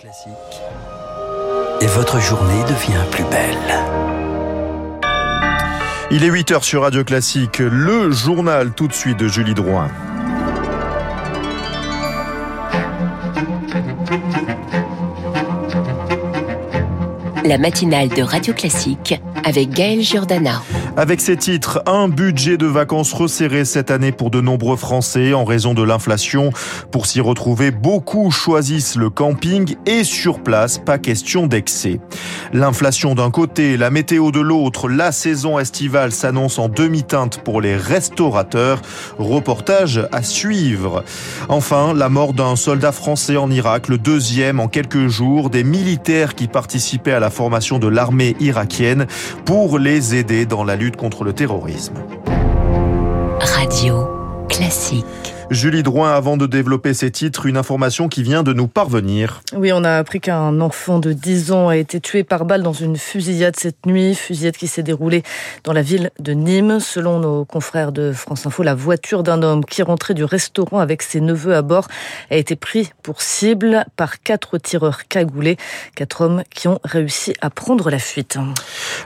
Classique. Et votre journée devient plus belle. Il est 8h sur Radio Classique, le journal tout de suite de Julie Drouin. La matinale de Radio Classique avec Gaël Giordana. Avec ces titres, un budget de vacances resserré cette année pour de nombreux Français en raison de l'inflation. Pour s'y retrouver, beaucoup choisissent le camping et sur place, pas question d'excès. L'inflation d'un côté, la météo de l'autre, la saison estivale s'annonce en demi-teinte pour les restaurateurs. Reportage à suivre. Enfin, la mort d'un soldat français en Irak, le deuxième en quelques jours, des militaires qui participaient à la formation de l'armée irakienne pour les aider dans la lutte contre le terrorisme. Radio Classique. Julie Drouin, avant de développer ces titres, une information qui vient de nous parvenir. Oui, on a appris qu'un enfant de 10 ans a été tué par balle dans une fusillade cette nuit, fusillade qui s'est déroulée dans la ville de Nîmes. Selon nos confrères de France Info, la voiture d'un homme qui rentrait du restaurant avec ses neveux à bord a été pris pour cible par quatre tireurs cagoulés, quatre hommes qui ont réussi à prendre la fuite.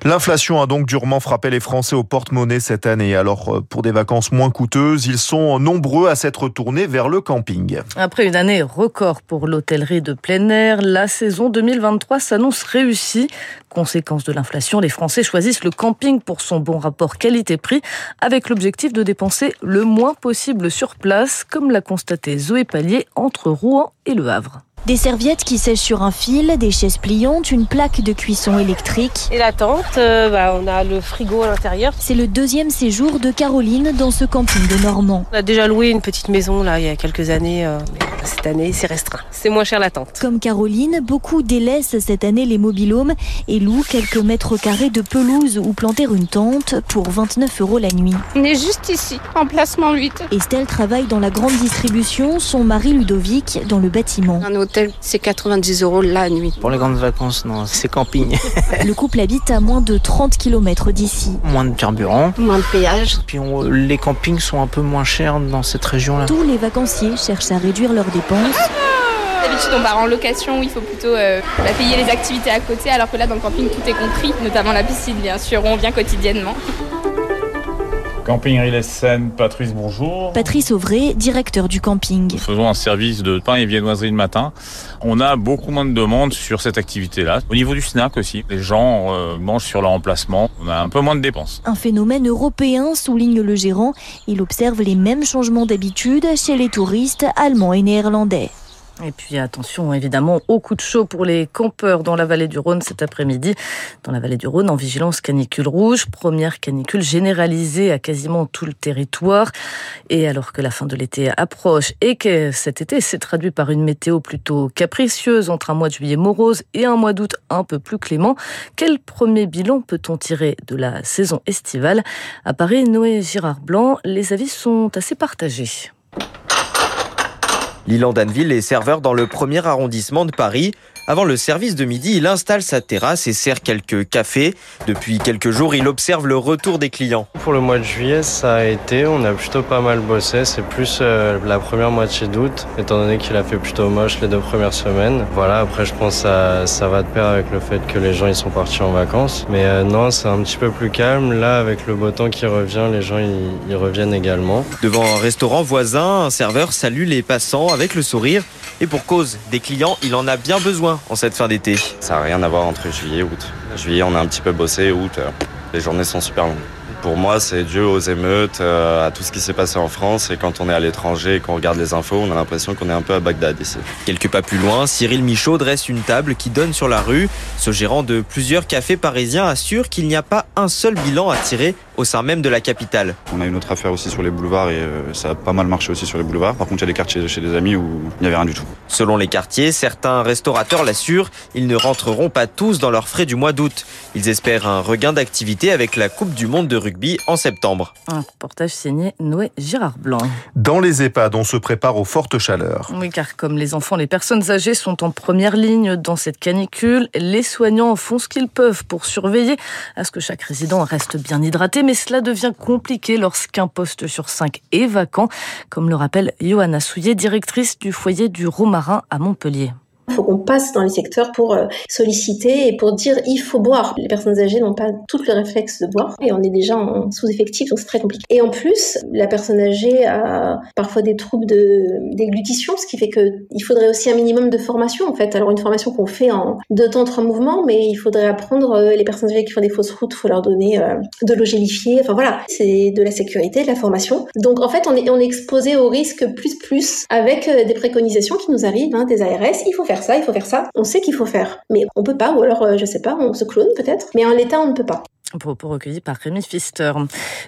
L'inflation a donc durement frappé les Français au porte-monnaie cette année. Alors, pour des vacances moins coûteuses, ils sont nombreux à tournés vers le camping. Après une année record pour l'hôtellerie de plein air, la saison 2023 s'annonce réussie. Conséquence de l'inflation, les Français choisissent le camping pour son bon rapport qualité-prix avec l'objectif de dépenser le moins possible sur place, comme l'a constaté Zoé Pallier entre Rouen et Le Havre. Des serviettes qui sèchent sur un fil, des chaises pliantes, une plaque de cuisson électrique. Et la tente, euh, bah, on a le frigo à l'intérieur. C'est le deuxième séjour de Caroline dans ce camping de Normand. On a déjà loué une petite maison là il y a quelques années. Euh, mais cette année, c'est restreint. C'est moins cher la tente. Comme Caroline, beaucoup délaissent cette année les mobilhomes et louent quelques mètres carrés de pelouse ou planter une tente pour 29 euros la nuit. On est juste ici, emplacement 8. Estelle travaille dans la grande distribution, son mari Ludovic dans le bâtiment. Un hôtel, c'est 90 euros la nuit. Pour les grandes vacances, non, c'est camping. Le couple habite à moins de 30 km d'ici. moins de carburant. Moins de péage. Puis on- les campings sont un peu moins chers dans cette région-là. Tous les vacanciers cherchent à réduire leurs dépenses. D'habitude, on part en location où il faut plutôt euh, payer les activités à côté, alors que là, dans le camping, tout est compris, notamment la piscine, bien sûr, où on vient quotidiennement. Camping Seine, Patrice, bonjour. Patrice Auvray, directeur du camping. Nous faisons un service de pain et viennoiserie le matin. On a beaucoup moins de demandes sur cette activité-là. Au niveau du snack aussi, les gens euh, mangent sur leur emplacement. On a un peu moins de dépenses. Un phénomène européen, souligne le gérant. Il observe les mêmes changements d'habitude chez les touristes allemands et néerlandais. Et puis attention évidemment au coup de chaud pour les campeurs dans la vallée du Rhône cet après-midi. Dans la vallée du Rhône en vigilance canicule rouge, première canicule généralisée à quasiment tout le territoire. Et alors que la fin de l'été approche et que cet été s'est traduit par une météo plutôt capricieuse entre un mois de juillet morose et un mois d'août un peu plus clément, quel premier bilan peut-on tirer de la saison estivale? À Paris, Noé Girard Blanc, les avis sont assez partagés. Lilan Danville est serveur dans le premier arrondissement de Paris. Avant le service de midi, il installe sa terrasse et sert quelques cafés. Depuis quelques jours, il observe le retour des clients. Pour le mois de juillet, ça a été, on a plutôt pas mal bossé. C'est plus euh, la première moitié d'août, étant donné qu'il a fait plutôt moche les deux premières semaines. Voilà, après je pense que ça, ça va de pair avec le fait que les gens ils sont partis en vacances. Mais euh, non, c'est un petit peu plus calme. Là, avec le beau temps qui revient, les gens ils, ils reviennent également. Devant un restaurant voisin, un serveur salue les passants avec le sourire. Et pour cause, des clients, il en a bien besoin en cette fin d'été. Ça n'a rien à voir entre juillet et août. Juillet, on a un petit peu bossé, août, euh, les journées sont super longues. Pour moi, c'est dû aux émeutes, euh, à tout ce qui s'est passé en France. Et quand on est à l'étranger et qu'on regarde les infos, on a l'impression qu'on est un peu à Bagdad ici. Quelques pas plus loin, Cyril Michaud dresse une table qui donne sur la rue. Ce gérant de plusieurs cafés parisiens assure qu'il n'y a pas un seul bilan à tirer au sein même de la capitale. On a une autre affaire aussi sur les boulevards et euh, ça a pas mal marché aussi sur les boulevards. Par contre, il y a des quartiers chez des amis où il n'y avait rien du tout. Selon les quartiers, certains restaurateurs l'assurent, ils ne rentreront pas tous dans leurs frais du mois d'août. Ils espèrent un regain d'activité avec la Coupe du Monde de rugby en septembre. Un reportage signé Noé Girard Blanc. Dans les EHPAD, on se prépare aux fortes chaleurs. Oui, car comme les enfants, les personnes âgées sont en première ligne dans cette canicule, les soignants font ce qu'ils peuvent pour surveiller à ce que chaque résident reste bien hydraté, mais cela devient compliqué lorsqu'un poste sur cinq est vacant, comme le rappelle Johanna Souillet, directrice du foyer du Romarin à Montpellier. Il faut qu'on passe dans les secteurs pour euh, solliciter et pour dire il faut boire. Les personnes âgées n'ont pas tout le réflexe de boire et on est déjà en sous-effectif donc c'est très compliqué. Et en plus, la personne âgée a parfois des troubles de déglutition, ce qui fait qu'il faudrait aussi un minimum de formation en fait. Alors une formation qu'on fait en deux temps, trois mouvements, mais il faudrait apprendre euh, les personnes âgées qui font des fausses routes, il faut leur donner euh, de l'eau gélifiée. Enfin voilà, c'est de la sécurité, de la formation. Donc en fait, on est, exposé au risque plus plus avec des préconisations qui nous arrivent hein, des ARS. Il faut faire ça, il faut faire ça. On sait qu'il faut faire, mais on peut pas, ou alors, euh, je sais pas, on se clone peut-être, mais en l'état, on ne peut pas. Propos recueillis par Rémi Pfister.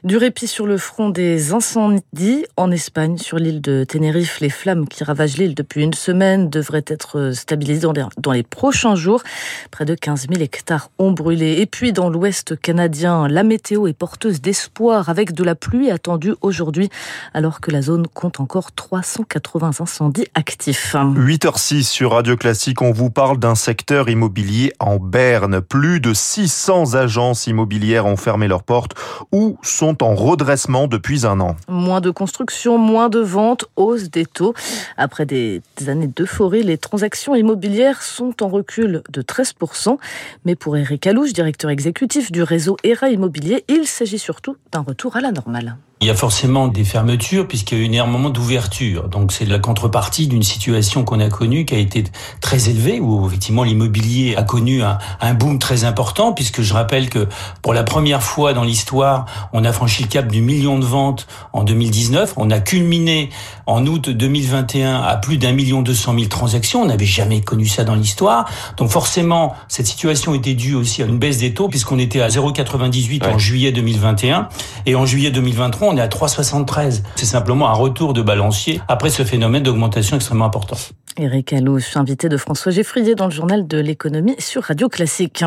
Du répit sur le front des incendies en Espagne, sur l'île de Tenerife. Les flammes qui ravagent l'île depuis une semaine devraient être stabilisées dans les prochains jours. Près de 15 000 hectares ont brûlé. Et puis, dans l'ouest canadien, la météo est porteuse d'espoir avec de la pluie attendue aujourd'hui, alors que la zone compte encore 380 incendies actifs. 8h06 sur Radio Classique, on vous parle d'un secteur immobilier en berne. Plus de 600 agences immobilières ont fermé leurs portes ou sont en redressement depuis un an. Moins de construction, moins de ventes, hausse des taux. Après des années d'euphorie, les transactions immobilières sont en recul de 13%. Mais pour Eric Alouche, directeur exécutif du réseau ERA Immobilier, il s'agit surtout d'un retour à la normale. Il y a forcément des fermetures puisqu'il y a eu un moment d'ouverture. Donc c'est la contrepartie d'une situation qu'on a connue qui a été très élevée où effectivement l'immobilier a connu un, un, boom très important puisque je rappelle que pour la première fois dans l'histoire, on a franchi le cap du million de ventes en 2019. On a culminé en août 2021 à plus d'un million deux cent mille transactions. On n'avait jamais connu ça dans l'histoire. Donc forcément, cette situation était due aussi à une baisse des taux puisqu'on était à 0,98 ouais. en juillet 2021 et en juillet 2023 on est à 3,73. C'est simplement un retour de balancier après ce phénomène d'augmentation extrêmement important. Éric Allouche, invité de François Geffrier dans le journal de l'économie sur Radio Classique.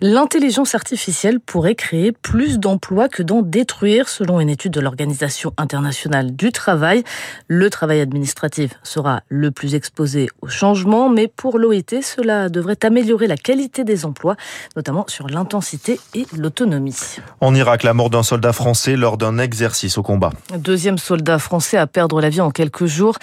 L'intelligence artificielle pourrait créer plus d'emplois que d'en détruire, selon une étude de l'Organisation internationale du travail. Le travail administratif sera le plus exposé au changement, mais pour l'OIT, cela devrait améliorer la qualité des emplois, notamment sur l'intensité et l'autonomie. En Irak, la mort d'un soldat français lors d'un exercice au combat. Deuxième soldat français à perdre la vie en quelques jours.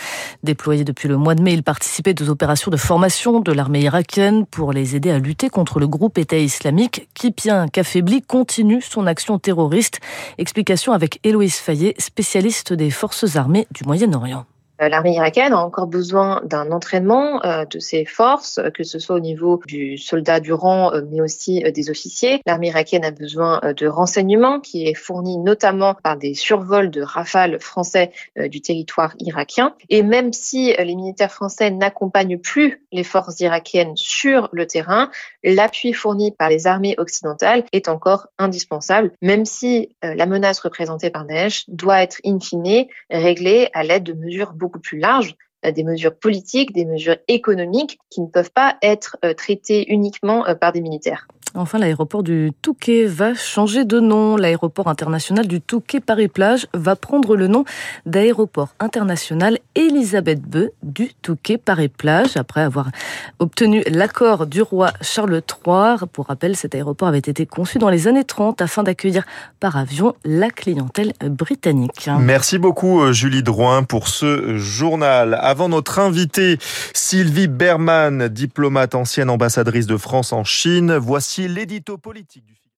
Déployé depuis le mois de mai, il participait aux opérations de formation de l'armée irakienne pour les aider à lutter contre le groupe État islamique qui, bien qu'affaibli, continue son action terroriste. Explication avec Héloïse Fayet, spécialiste des forces armées du Moyen-Orient. L'armée irakienne a encore besoin d'un entraînement euh, de ses forces, que ce soit au niveau du soldat du rang, euh, mais aussi euh, des officiers. L'armée irakienne a besoin de renseignements qui est fourni notamment par des survols de rafales français du territoire irakien. Et même si les militaires français n'accompagnent plus les forces irakiennes sur le terrain, l'appui fourni par les armées occidentales est encore indispensable, même si la menace représentée par Daesh doit être in fine réglée à l'aide de mesures beaucoup beaucoup plus large, des mesures politiques, des mesures économiques qui ne peuvent pas être traitées uniquement par des militaires. Enfin, l'aéroport du Touquet va changer de nom. L'aéroport international du Touquet Paris-Plage va prendre le nom d'aéroport international Elisabeth II du Touquet Paris-Plage après avoir obtenu l'accord du roi Charles III. Pour rappel, cet aéroport avait été conçu dans les années 30 afin d'accueillir par avion la clientèle britannique. Merci beaucoup Julie Drouin pour ce journal. Avant notre invitée Sylvie Berman, diplomate ancienne ambassadrice de France en Chine, l'édito politique du film.